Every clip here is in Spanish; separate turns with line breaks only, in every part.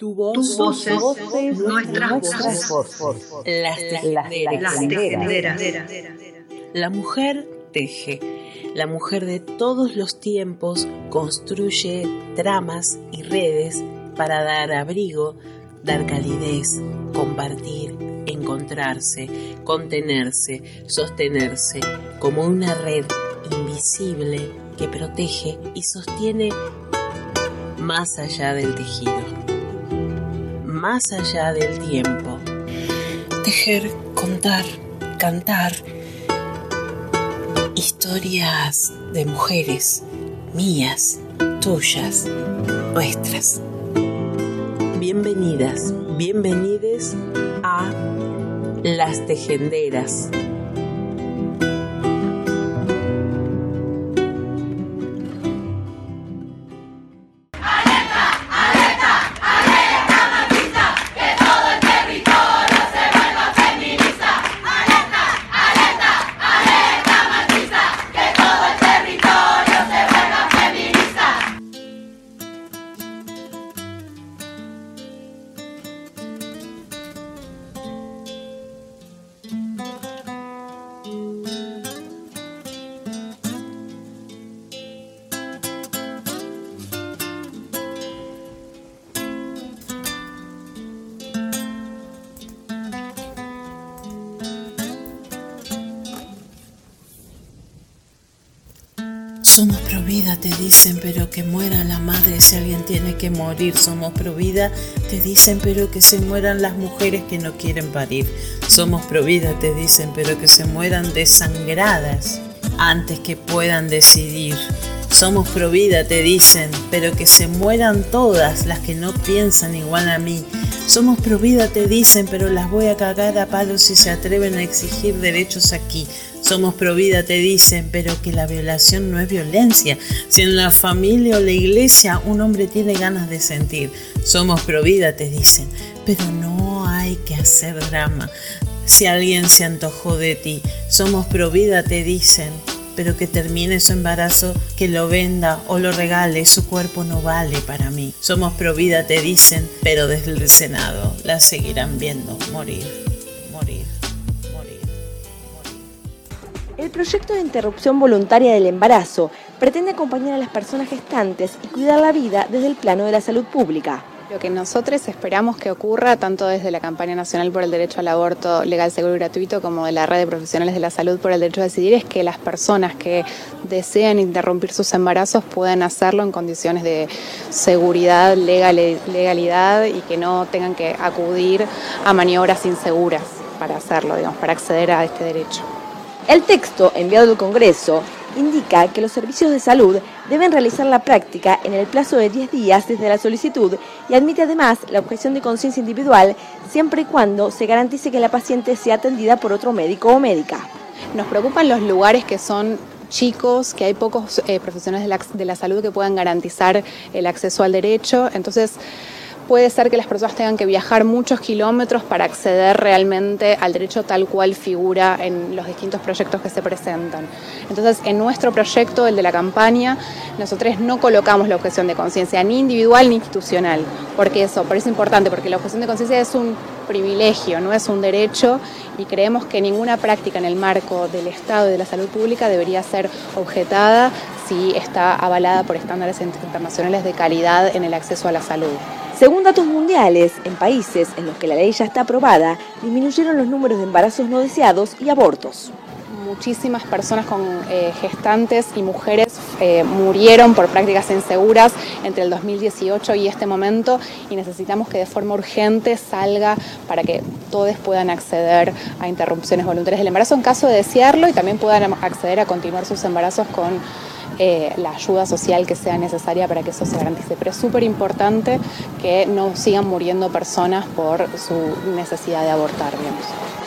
Tu voz, nuestras voces, las tejenderas. La mujer teje. La mujer de todos los tiempos construye tramas y redes para dar abrigo, dar calidez, compartir, encontrarse, contenerse, sostenerse, como una red invisible que protege y sostiene más allá del tejido más allá del tiempo. Tejer, contar, cantar historias de mujeres mías, tuyas, nuestras. Bienvenidas, bienvenides a Las Tejenderas. Tiene que morir. Somos pro vida, te dicen, pero que se mueran las mujeres que no quieren parir. Somos pro vida, te dicen, pero que se mueran desangradas antes que puedan decidir. Somos pro vida, te dicen, pero que se mueran todas las que no piensan igual a mí. Somos pro vida, te dicen, pero las voy a cagar a palos si se atreven a exigir derechos aquí. Somos pro vida, te dicen, pero que la violación no es violencia. Si en la familia o la iglesia un hombre tiene ganas de sentir, somos pro vida, te dicen, pero no hay que hacer drama. Si alguien se antojó de ti, somos pro vida, te dicen, pero que termine su embarazo, que lo venda o lo regale, su cuerpo no vale para mí. Somos pro vida, te dicen, pero desde el Senado la seguirán viendo morir.
El proyecto de interrupción voluntaria del embarazo pretende acompañar a las personas gestantes y cuidar la vida desde el plano de la salud pública.
Lo que nosotros esperamos que ocurra, tanto desde la campaña nacional por el derecho al aborto legal, seguro y gratuito, como de la red de profesionales de la salud por el derecho a decidir, es que las personas que desean interrumpir sus embarazos puedan hacerlo en condiciones de seguridad, legalidad y que no tengan que acudir a maniobras inseguras para hacerlo, digamos, para acceder a este derecho.
El texto enviado al Congreso indica que los servicios de salud deben realizar la práctica en el plazo de 10 días desde la solicitud y admite además la objeción de conciencia individual siempre y cuando se garantice que la paciente sea atendida por otro médico o médica.
Nos preocupan los lugares que son chicos, que hay pocos eh, profesionales de la, de la salud que puedan garantizar el acceso al derecho. Entonces, puede ser que las personas tengan que viajar muchos kilómetros para acceder realmente al derecho tal cual figura en los distintos proyectos que se presentan. Entonces, en nuestro proyecto, el de la campaña, nosotros no colocamos la objeción de conciencia ni individual ni institucional, porque eso, por eso es importante, porque la objeción de conciencia es un privilegio, no es un derecho y creemos que ninguna práctica en el marco del Estado y de la salud pública debería ser objetada si está avalada por estándares internacionales de calidad en el acceso a la salud.
Según datos mundiales, en países en los que la ley ya está aprobada, disminuyeron los números de embarazos no deseados y abortos.
Muchísimas personas con eh, gestantes y mujeres eh, murieron por prácticas inseguras entre el 2018 y este momento y necesitamos que de forma urgente salga para que todos puedan acceder a interrupciones voluntarias del embarazo en caso de desearlo y también puedan acceder a continuar sus embarazos con eh, la ayuda social que sea necesaria para que eso se garantice. Pero es súper importante que no sigan muriendo personas por su necesidad de abortar, digamos.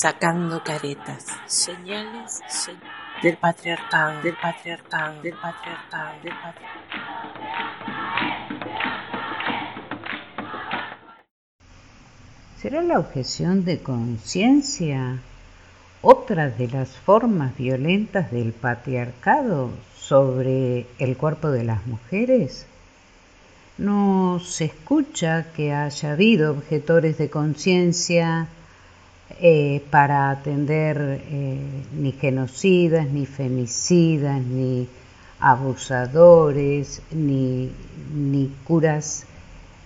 Sacando caretas, señales del patriarcado, del patriarcado, del patriarcado, del patriarcado.
¿Será la objeción de conciencia otra de las formas violentas del patriarcado sobre el cuerpo de las mujeres? No se escucha que haya habido objetores de conciencia eh, para atender eh, ni genocidas, ni femicidas, ni abusadores, ni, ni curas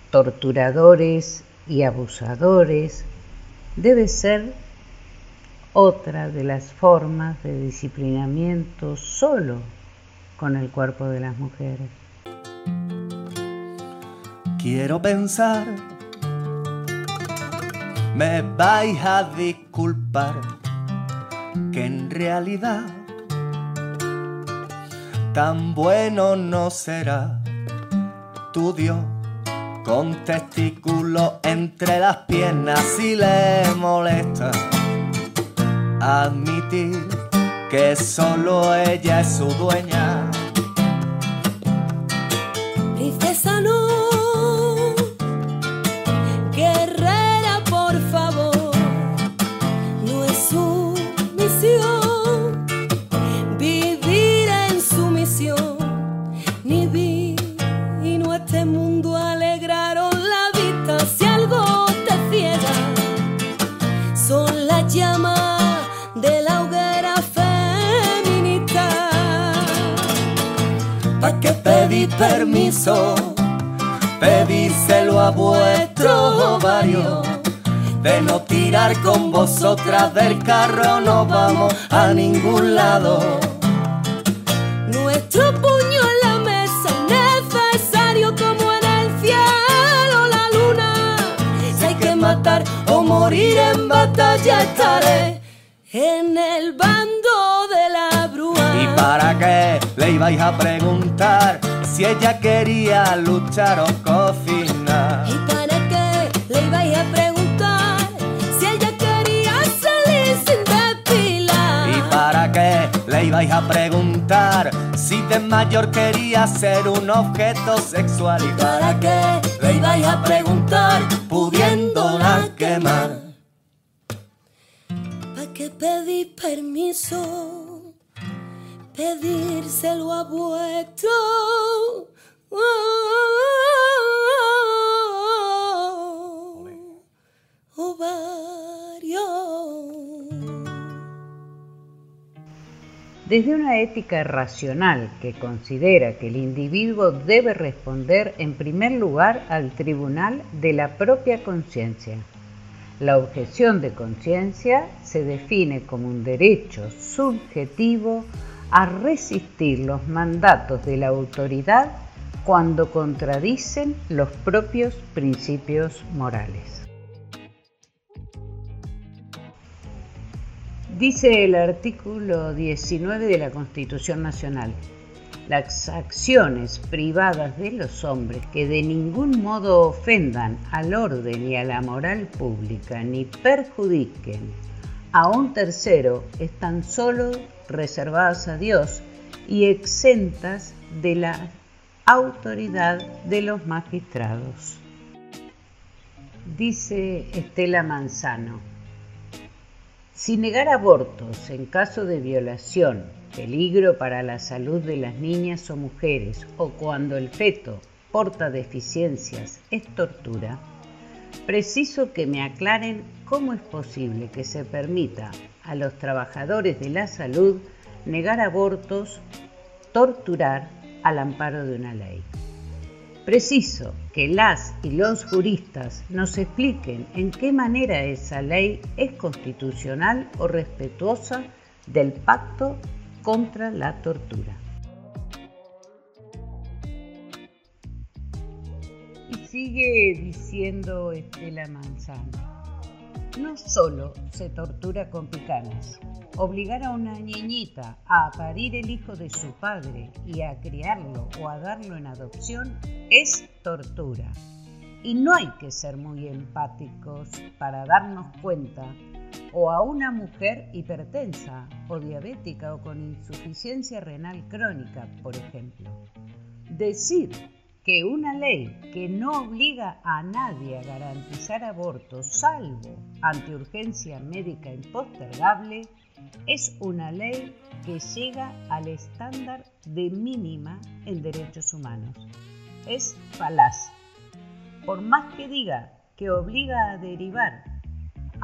torturadores y abusadores. Debe ser otra de las formas de disciplinamiento solo con el cuerpo de las mujeres.
Quiero pensar, me vais a disculpar, que en realidad tan bueno no será tu Dios con testículos entre las piernas si le molesta admitir que solo ella es su dueña.
Princesa no, de la hoguera feminista.
¿Para qué pedí permiso? Pedíselo a vuestro ovario. De no tirar con vosotras del carro no vamos a ningún lado.
Batalla estaré en el bando de la brúa.
¿Y para qué le ibais a preguntar si ella quería luchar o cocinar?
¿Y para qué le ibais a preguntar si ella quería salir sin depilar?
¿Y para qué le ibais a preguntar si de mayor quería ser un objeto sexual? ¿Y para qué le ibais a preguntar pudiéndola quemar?
¿Para qué pedí permiso? Pedírselo a vuestro.
Desde una ética racional que considera que el individuo debe responder en primer lugar al tribunal de la propia conciencia. La objeción de conciencia se define como un derecho subjetivo a resistir los mandatos de la autoridad cuando contradicen los propios principios morales. Dice el artículo 19 de la Constitución Nacional, las acciones privadas de los hombres que de ningún modo ofendan al orden y a la moral pública ni perjudiquen a un tercero están solo reservadas a Dios y exentas de la autoridad de los magistrados. Dice Estela Manzano, si negar abortos en caso de violación, peligro para la salud de las niñas o mujeres o cuando el feto porta deficiencias es tortura, preciso que me aclaren cómo es posible que se permita a los trabajadores de la salud negar abortos, torturar al amparo de una ley. Preciso que las y los juristas nos expliquen en qué manera esa ley es constitucional o respetuosa del pacto contra la tortura. Y sigue diciendo Estela Manzano, no solo se tortura con picanas, obligar a una niñita a parir el hijo de su padre y a criarlo o a darlo en adopción es tortura. Y no hay que ser muy empáticos para darnos cuenta o a una mujer hipertensa o diabética o con insuficiencia renal crónica, por ejemplo. Decir que una ley que no obliga a nadie a garantizar aborto salvo ante urgencia médica impostergable es una ley que llega al estándar de mínima en derechos humanos. Es falaz. Por más que diga que obliga a derivar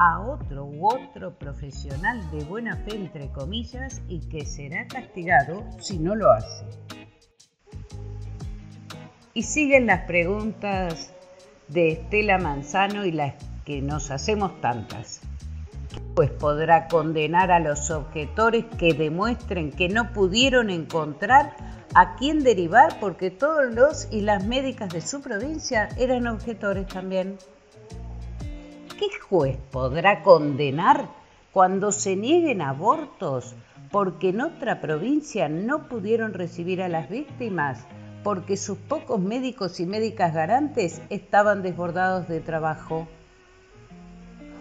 a otro u otro profesional de buena fe, entre comillas, y que será castigado si no lo hace. Y siguen las preguntas de Estela Manzano y las que nos hacemos tantas. Pues podrá condenar a los objetores que demuestren que no pudieron encontrar a quién derivar porque todos los y las médicas de su provincia eran objetores también. ¿Qué juez podrá condenar cuando se nieguen abortos porque en otra provincia no pudieron recibir a las víctimas porque sus pocos médicos y médicas garantes estaban desbordados de trabajo.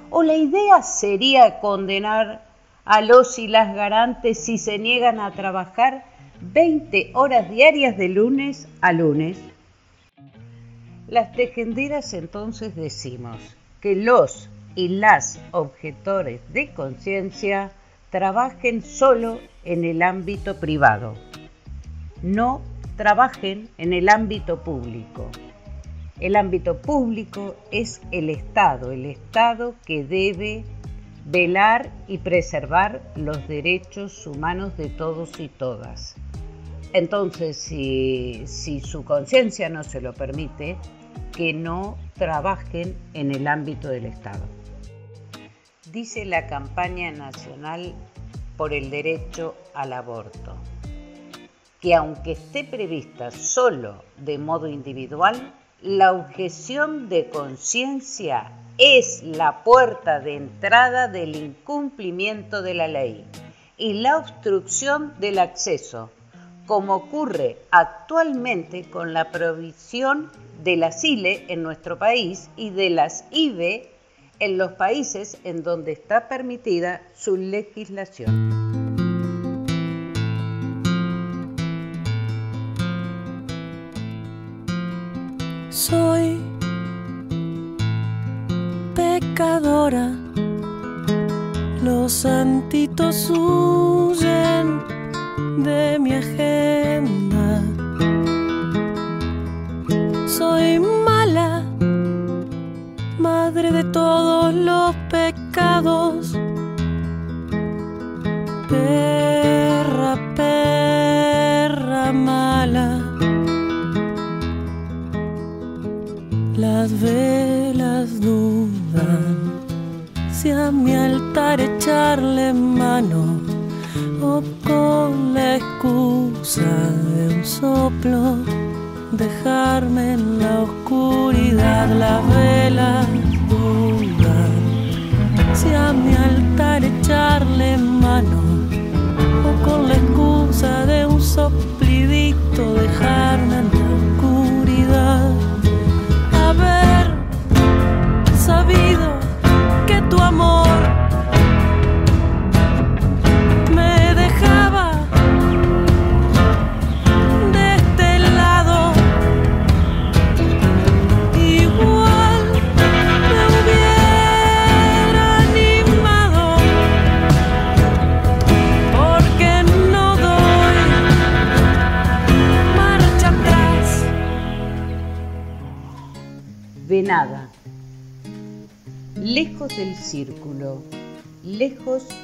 ¿O la idea sería condenar a los y las garantes si se niegan a trabajar 20 horas diarias de lunes a lunes? Las tejenderas entonces decimos que los y las objetores de conciencia trabajen solo en el ámbito privado, no trabajen en el ámbito público. El ámbito público es el Estado, el Estado que debe velar y preservar los derechos humanos de todos y todas. Entonces, si, si su conciencia no se lo permite, que no trabajen en el ámbito del Estado. Dice la campaña nacional por el derecho al aborto que aunque esté prevista solo de modo individual, la objeción de conciencia es la puerta de entrada del incumplimiento de la ley y la obstrucción del acceso, como ocurre actualmente con la provisión de la SILE en nuestro país y de las IBE en los países en donde está permitida su legislación.
soy pecadora. Los santitos huyen de mi agenda. Velas dudan si a mi altar echarle mano o con la excusa de un soplo dejarme en la oscuridad. Las velas dudan si a mi altar echarle mano o con la excusa de un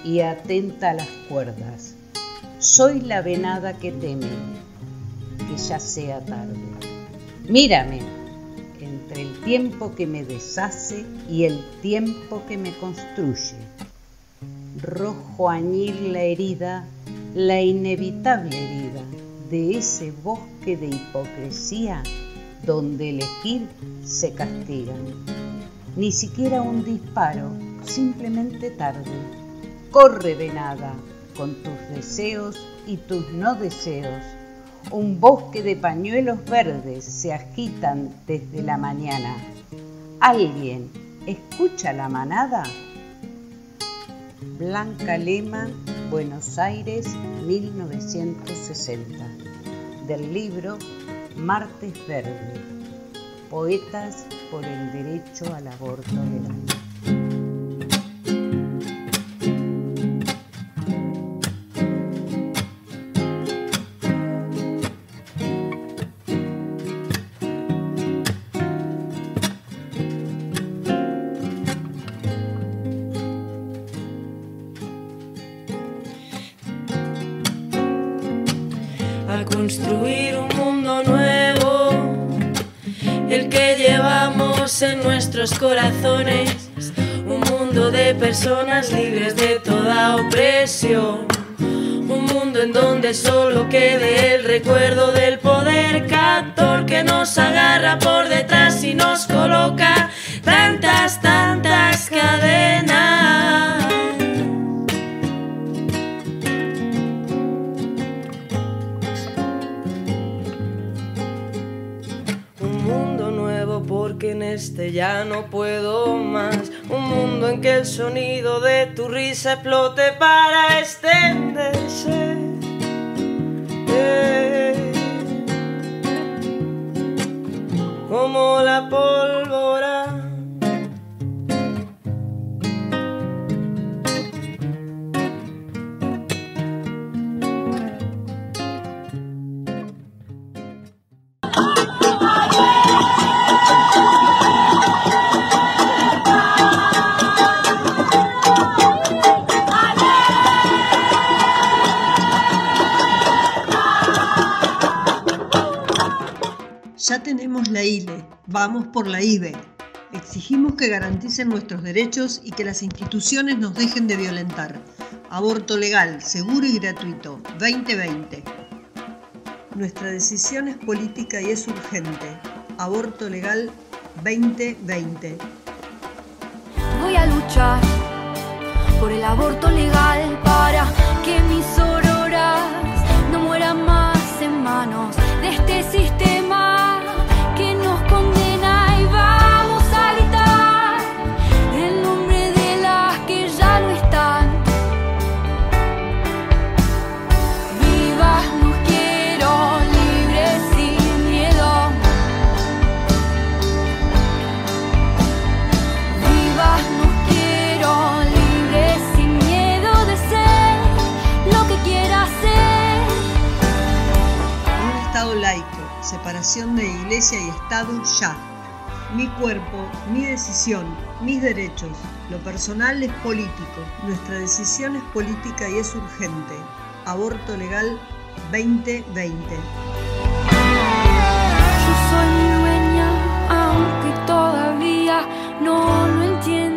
y atenta a las cuerdas. Soy la venada que teme, que ya sea tarde. Mírame, entre el tiempo que me deshace y el tiempo que me construye. Rojo añil la herida, la inevitable herida de ese bosque de hipocresía donde elegir se castiga. Ni siquiera un disparo, simplemente tarde. Corre venada con tus deseos y tus no deseos. Un bosque de pañuelos verdes se agitan desde la mañana. ¿Alguien escucha la manada? Blanca Lema, Buenos Aires, 1960. Del libro Martes Verde, Poetas por el Derecho al Aborto Legal.
En nuestros corazones, un mundo de personas libres de toda opresión, un mundo en donde solo quede el recuerdo del poder captor que nos agarra por detrás y nos coloca tantas, tantas cadenas. Ya no puedo más. Un mundo en que el sonido de tu risa explote para extenderse.
Vamos por la IBE. Exigimos que garanticen nuestros derechos y que las instituciones nos dejen de violentar. Aborto legal, seguro y gratuito, 2020. Nuestra decisión es política y es urgente. Aborto legal 2020.
Voy a luchar por el aborto legal para que mis auroras no mueran más en manos de este sistema de
Iglesia y Estado ya. Mi cuerpo, mi decisión, mis derechos. Lo personal es político. Nuestra decisión es política y es urgente. Aborto legal 2020.
Yo soy dueña, aunque todavía no lo entiendas.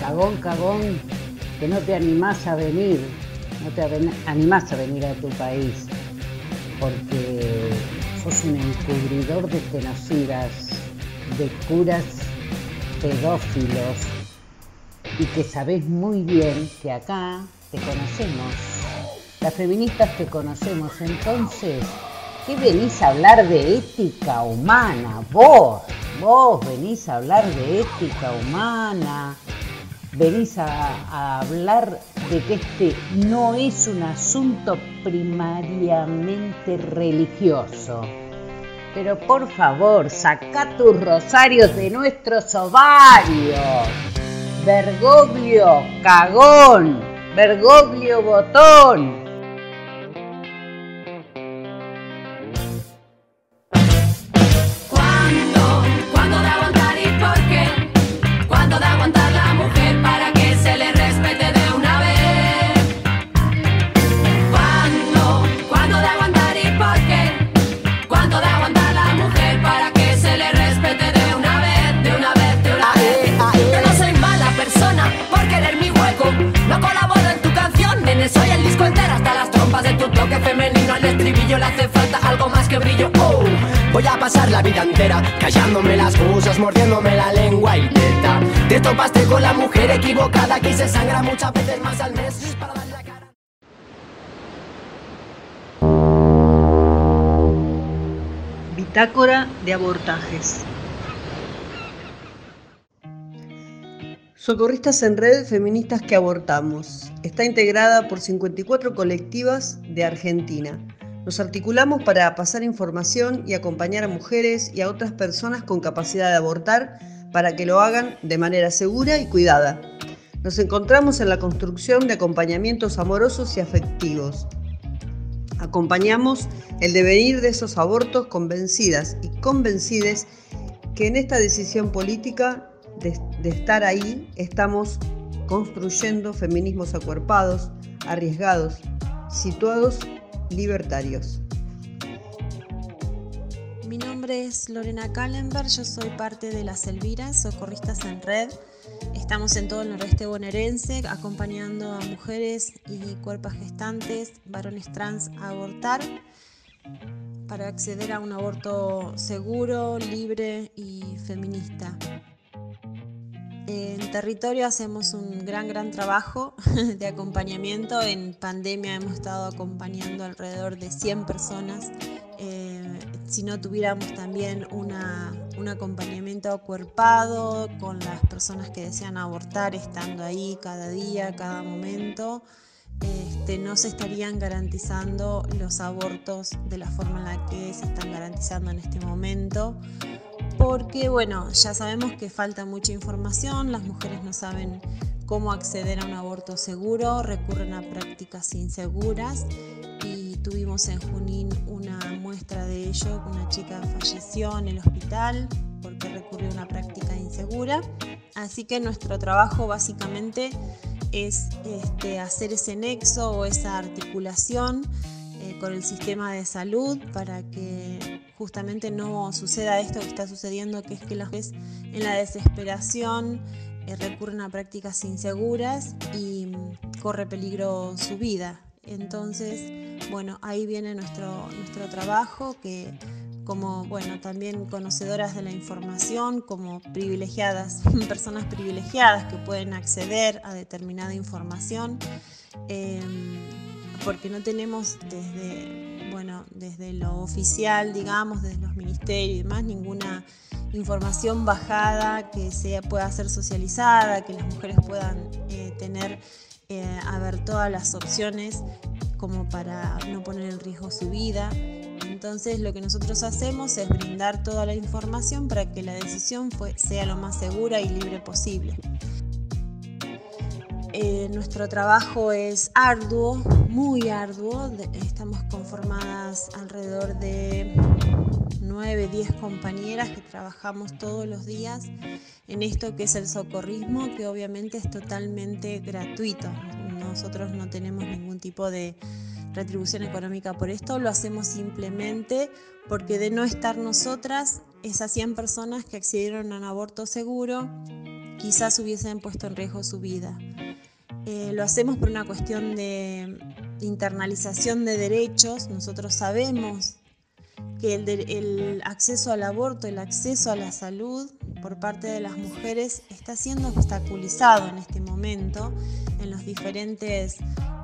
Cagón, cagón, que no te animás a venir, no te animás a venir a tu país, porque sos un encubridor de genocidas, de curas pedófilos, y que sabés muy bien que acá te conocemos, las feministas te conocemos, entonces, ¿qué venís a hablar de ética humana? Vos, vos venís a hablar de ética humana, venís a, hablar de que este no es un asunto primariamente religioso. Pero por favor, saca tus rosarios de nuestros ovarios. Bergoglio, cagón. Bergoglio, botón.
De tu toque femenino. Al estribillo le hace falta algo más que brillo. Oh,
Voy a pasar la vida entera callándome las cosas, mordiéndome la lengua y teta. Te topaste con la mujer equivocada, aquí se sangra muchas veces más al mes para.
Bitácora de abortajes. Socorristas en Red, feministas que abortamos. Está integrada por 54 colectivas de Argentina. Nos articulamos para pasar información y acompañar a mujeres y a otras personas con capacidad de abortar para que lo hagan de manera segura y cuidada. Nos encontramos en la construcción de acompañamientos amorosos y afectivos. Acompañamos el devenir de esos abortos convencidas y convencides que en esta decisión política de, estar ahí estamos construyendo feminismos acuerpados, arriesgados, situados libertarios.
Mi nombre es Lorena Kallenberg, yo soy parte de las Elviras, Socorristas en Red. Estamos en todo el noroeste bonaerense acompañando a mujeres y cuerpos gestantes, varones trans a abortar para acceder a un aborto seguro, libre y feminista. En territorio hacemos un gran, gran trabajo de acompañamiento. En pandemia hemos estado acompañando alrededor de 100 personas. Eh, si no tuviéramos también una, un acompañamiento acuerpado con las personas que desean abortar, estando ahí cada día, cada momento, este, no se estarían garantizando los abortos de la forma en la que se están garantizando en este momento porque bueno, ya sabemos que falta mucha información, las mujeres no saben cómo acceder a un aborto seguro, recurren a prácticas inseguras y tuvimos en Junín una muestra de ello, una chica falleció en el hospital porque recurrió a una práctica insegura. Así que nuestro trabajo básicamente es este, hacer ese nexo o esa articulación eh, con el sistema de salud para que justamente no suceda esto que está sucediendo, que es que las veces en la desesperación eh, recurren a prácticas inseguras y mm, corre peligro su vida. Entonces, bueno, ahí viene nuestro, nuestro trabajo que como, bueno, también conocedoras de la información, como privilegiadas, personas privilegiadas que pueden acceder a determinada información, em, porque no tenemos desde, bueno, desde lo oficial, digamos, desde los ministerios y demás, ninguna información bajada que sea, pueda ser socializada, que las mujeres puedan eh, tener, eh, todas las opciones como para no poner en riesgo su vida. Entonces lo que nosotros hacemos es brindar toda la información para que la decisión fue, sea lo más segura y libre posible. Eh, nuestro trabajo es arduo, muy arduo. Estamos conformadas alrededor de 9, 10 compañeras que trabajamos todos los días en esto que es el socorrismo, que obviamente es totalmente gratuito. Nosotros no tenemos ningún tipo de retribución económica por esto, lo hacemos simplemente porque de no estar nosotras, esas 100 personas que accedieron a un aborto seguro, quizás hubiesen puesto en riesgo su vida. Eh, lo hacemos por una cuestión de internalización de derechos. Nosotros sabemos que el, el acceso al aborto, el acceso a la salud por parte de las mujeres está siendo obstaculizado en este momento en los diferentes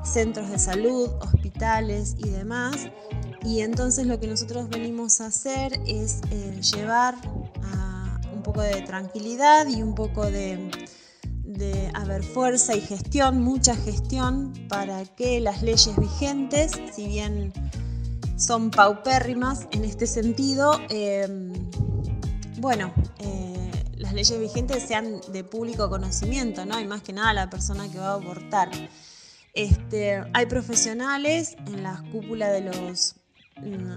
centros de salud, hospitales y demás. Y entonces lo que nosotros venimos a hacer es eh, llevar a un poco de tranquilidad y un poco de, de haber fuerza y gestión, mucha gestión, para que las leyes vigentes, si bien son paupérrimas en este sentido, em, bueno, eh, las leyes vigentes sean de público conocimiento, ¿no? Y más que nada la persona que va a abortar. Este, hay profesionales en la cúpula de los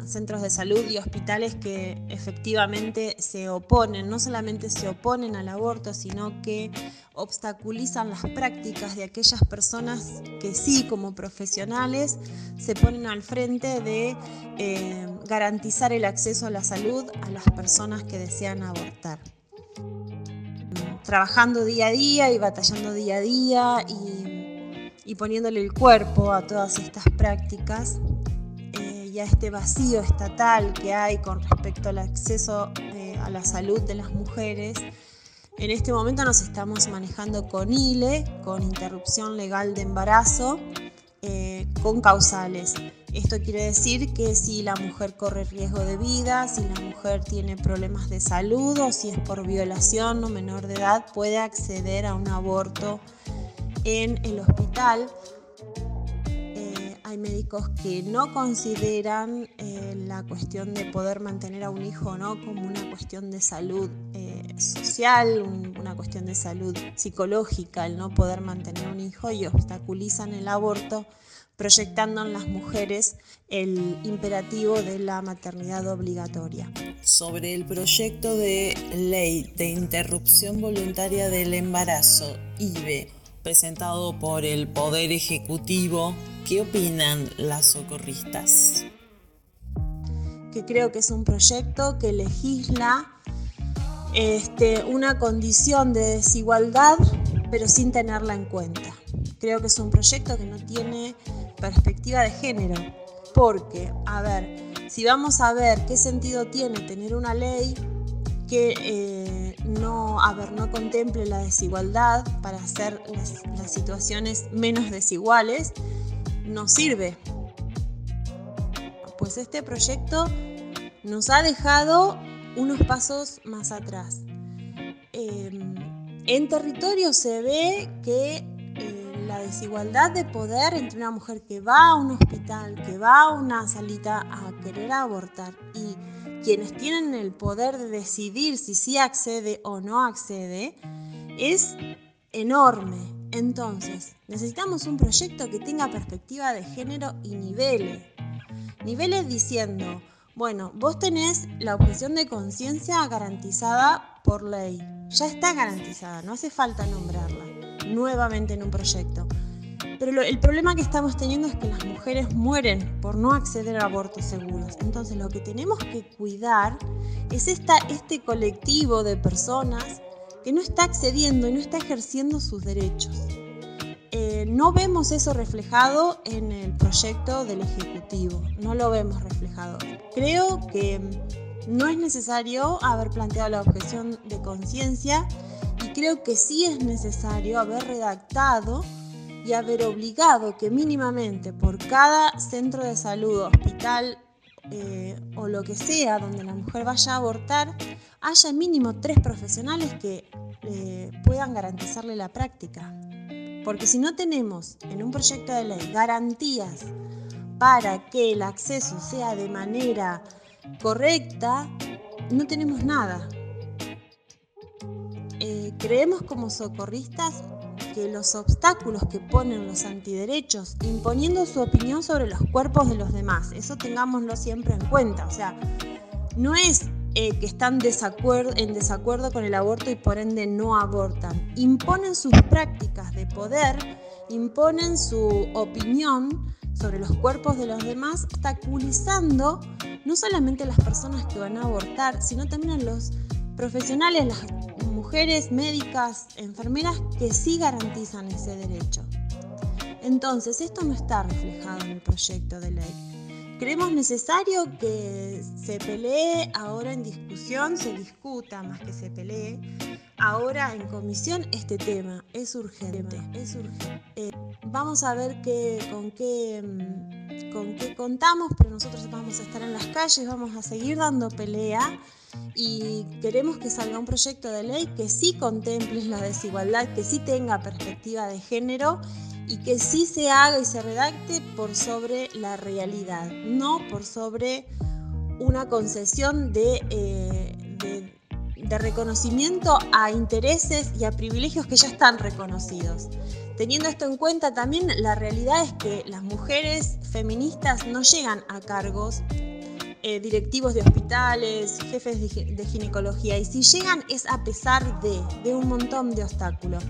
centros de salud y hospitales que efectivamente se oponen, no solamente se oponen al aborto, sino que obstaculizan las prácticas de aquellas personas que sí, como profesionales, se ponen al frente de eh, garantizar el acceso a la salud a las personas que desean abortar. Trabajando día a día y batallando día a día y, y poniéndole el cuerpo a todas estas prácticas, y a este vacío estatal que hay con respecto al acceso eh, a la salud de las mujeres, en este momento nos estamos manejando con ILE, con interrupción legal de embarazo, eh, con causales. Esto quiere decir que si la mujer corre riesgo de vida, si la mujer tiene problemas de salud o si es por violación o menor de edad, puede acceder a un aborto en el hospital hay médicos que no consideran eh, la cuestión de poder mantener a un hijo no como una cuestión de salud eh, social, una cuestión de salud psicológica, el no poder mantener un hijo y obstaculizan el aborto proyectando en las mujeres el imperativo de la maternidad obligatoria.
Sobre el proyecto de ley de interrupción voluntaria del embarazo, IBE, presentado por el Poder Ejecutivo, ¿qué opinan las socorristas?
Que creo que es un proyecto que legisla este, una condición de desigualdad, pero sin tenerla en cuenta. Creo que es un proyecto que no tiene perspectiva de género, porque, a ver, si vamos a ver qué sentido tiene tener una ley que eh, no, a ver, no contemple la desigualdad para hacer las, situaciones menos desiguales, no sirve. Pues este proyecto nos ha dejado unos pasos más atrás. Em, en territorio se ve que eh, la desigualdad de poder entre una mujer que va a un hospital, que va a una salita a querer abortar y quienes tienen el poder de decidir si sí accede o no accede, es enorme. Entonces, necesitamos un proyecto que tenga perspectiva de género y niveles. Niveles diciendo, bueno, vos tenés la objeción de conciencia garantizada por ley. Ya está garantizada, no hace falta nombrarla nuevamente en un proyecto. Pero el problema que estamos teniendo es que las mujeres mueren por no acceder a abortos seguros. Entonces lo que tenemos que cuidar es esta, este colectivo de personas no está accediendo y no está ejerciendo sus derechos. Eh, no vemos eso reflejado en el proyecto del Ejecutivo, no lo vemos reflejado. Creo que no es necesario haber planteado la objeción de conciencia y creo que sí es necesario haber redactado y haber obligado que mínimamente por cada centro de salud, hospital eh, o lo que sea donde la mujer vaya a abortar, haya mínimo tres profesionales que eh, puedan garantizarle la práctica. Porque si no tenemos en un proyecto de ley garantías para que el acceso sea de manera correcta, no tenemos nada. Eh, creemos como socorristas que los obstáculos que ponen los antiderechos imponiendo su opinión sobre los cuerpos de los demás, eso tengámoslo siempre en cuenta, o sea, no es eh, que están en desacuerdo con el aborto y por ende no abortan, imponen sus prácticas de poder, imponen su opinión sobre los cuerpos de los demás, obstaculizando no solamente a las personas que van a abortar, sino también a los profesionales, las mujeres, médicas, enfermeras que sí garantizan ese derecho. Entonces, esto no está reflejado en el proyecto de ley. Creemos necesario que se pelee ahora en discusión, se discuta más que se pelee, ahora en comisión este tema. Es urgente. Es urgente. Eh, vamos a ver qué, con, qué, mm, con qué contamos, pero nosotros vamos a estar en las calles, vamos a seguir dando pelea y queremos que salga un proyecto de ley que sí contemple la desigualdad, que sí tenga perspectiva de género y que sí se haga y se redacte por sobre la realidad, no por sobre una concesión de, eh, de, reconocimiento a intereses y a privilegios que ya están reconocidos. Teniendo esto en cuenta, también la realidad es que las mujeres feministas no llegan a cargos eh, directivos de hospitales, jefes de, ginecología, y si llegan es a pesar de, un montón de obstáculos.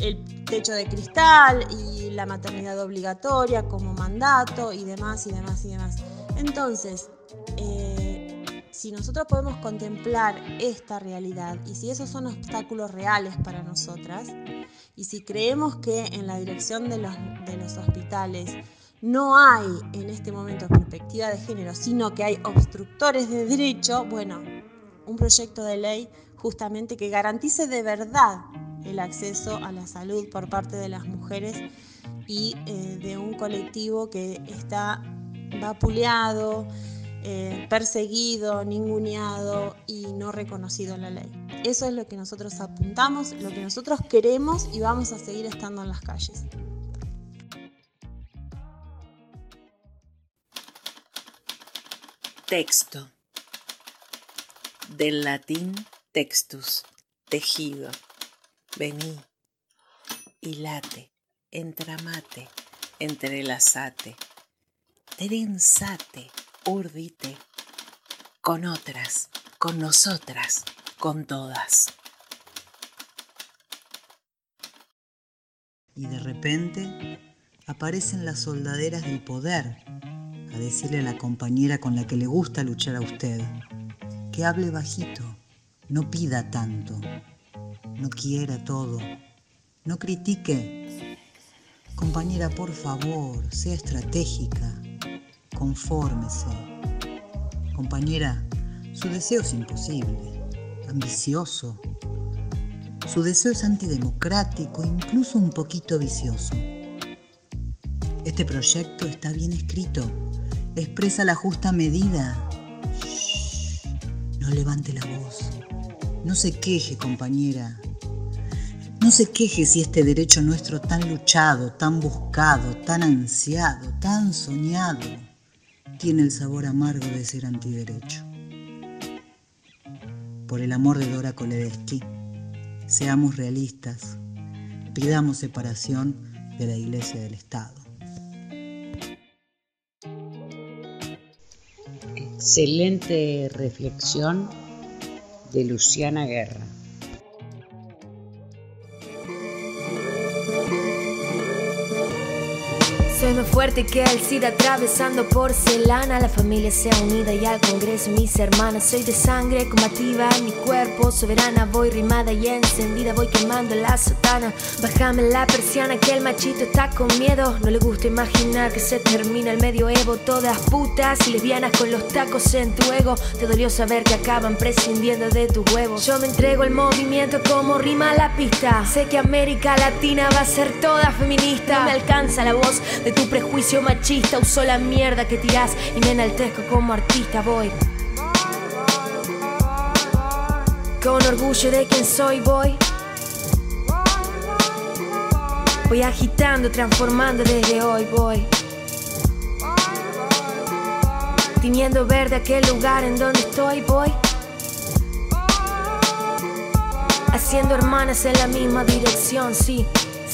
El techo de cristal y la maternidad obligatoria como mandato y demás y demás y demás. Entonces, eh, si nosotros podemos contemplar esta realidad y si esos son obstáculos reales para nosotras, y si creemos que en la dirección de los hospitales no hay en este momento perspectiva de género, sino que hay obstructores de derecho, bueno, un proyecto de ley justamente que garantice de verdad el acceso a la salud por parte de las mujeres y eh, de un colectivo que está vapuleado, eh, perseguido, ninguneado y no reconocido en la ley. Eso es lo que nosotros apuntamos, lo que nosotros queremos y vamos a seguir estando en las calles.
Texto. Del latín textus, tejido. Vení, hilate, entramate, entrelazate, trenzate, urdite, con otras, con nosotras, con todas.
Y de repente aparecen las soldaderas del poder a decirle a la compañera con la que le gusta luchar a usted que hable bajito, no pida tanto, no quiera todo, no critique. Compañera, por favor, sea estratégica, confórmese. Compañera, su deseo es imposible, ambicioso. Su deseo es antidemocrático, incluso un poquito vicioso. Este proyecto está bien escrito, expresa la justa medida. No levante la voz. No se queje, compañera. No se queje si este derecho nuestro tan luchado, tan buscado, tan ansiado, tan soñado, tiene el sabor amargo de ser antiderecho. Por el amor de Dora Koledesky, seamos realistas, pidamos separación de la Iglesia del Estado.
Excelente reflexión de Luciana Guerra.
Fuerte que el SIDA atravesando porcelana. La familia sea unida y al Congreso mis hermanas. Soy de sangre combativa en mi cuerpo soberana. Voy rimada y encendida, voy quemando la sotana. Bájame la persiana que el machito está con miedo. No le gusta imaginar que se termina el medioevo. Todas putas y lesbianas con los tacos en tu ego. Te dolió saber que acaban prescindiendo de tus huevos. Yo me entrego el movimiento como rima la pista. Sé que América Latina va a ser toda feminista. No me alcanza la voz de tu prejuicio machista Uso la mierda que tirás y me enaltezco como artista voy. Con orgullo de quien soy voy. Voy agitando, transformando desde hoy voy. Tiñendo verde aquel lugar en donde estoy voy. Haciendo hermanas en la misma dirección, sí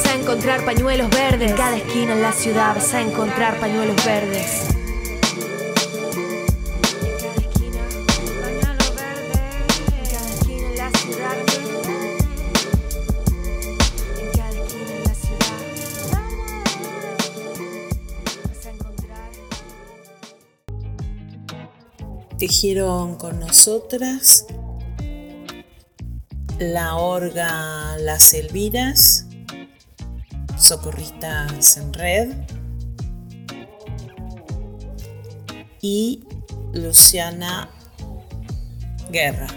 vas a encontrar pañuelos verdes. En cada esquina en la ciudad vas a encontrar pañuelos verdes.
tejieron con nosotras, la orga Las Elviras, Socorristas en Red y Luciana Guerra.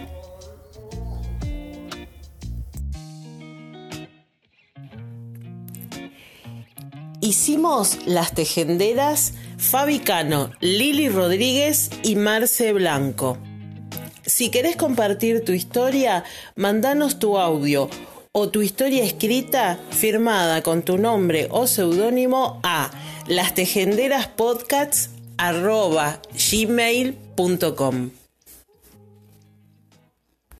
Hicimos las tejenderas Fabi Cano, Lili Rodríguez y Marce Blanco. Si querés compartir tu historia, mandanos tu audio o tu historia escrita firmada con tu nombre o seudónimo a lastejenderaspodcasts.gmail.com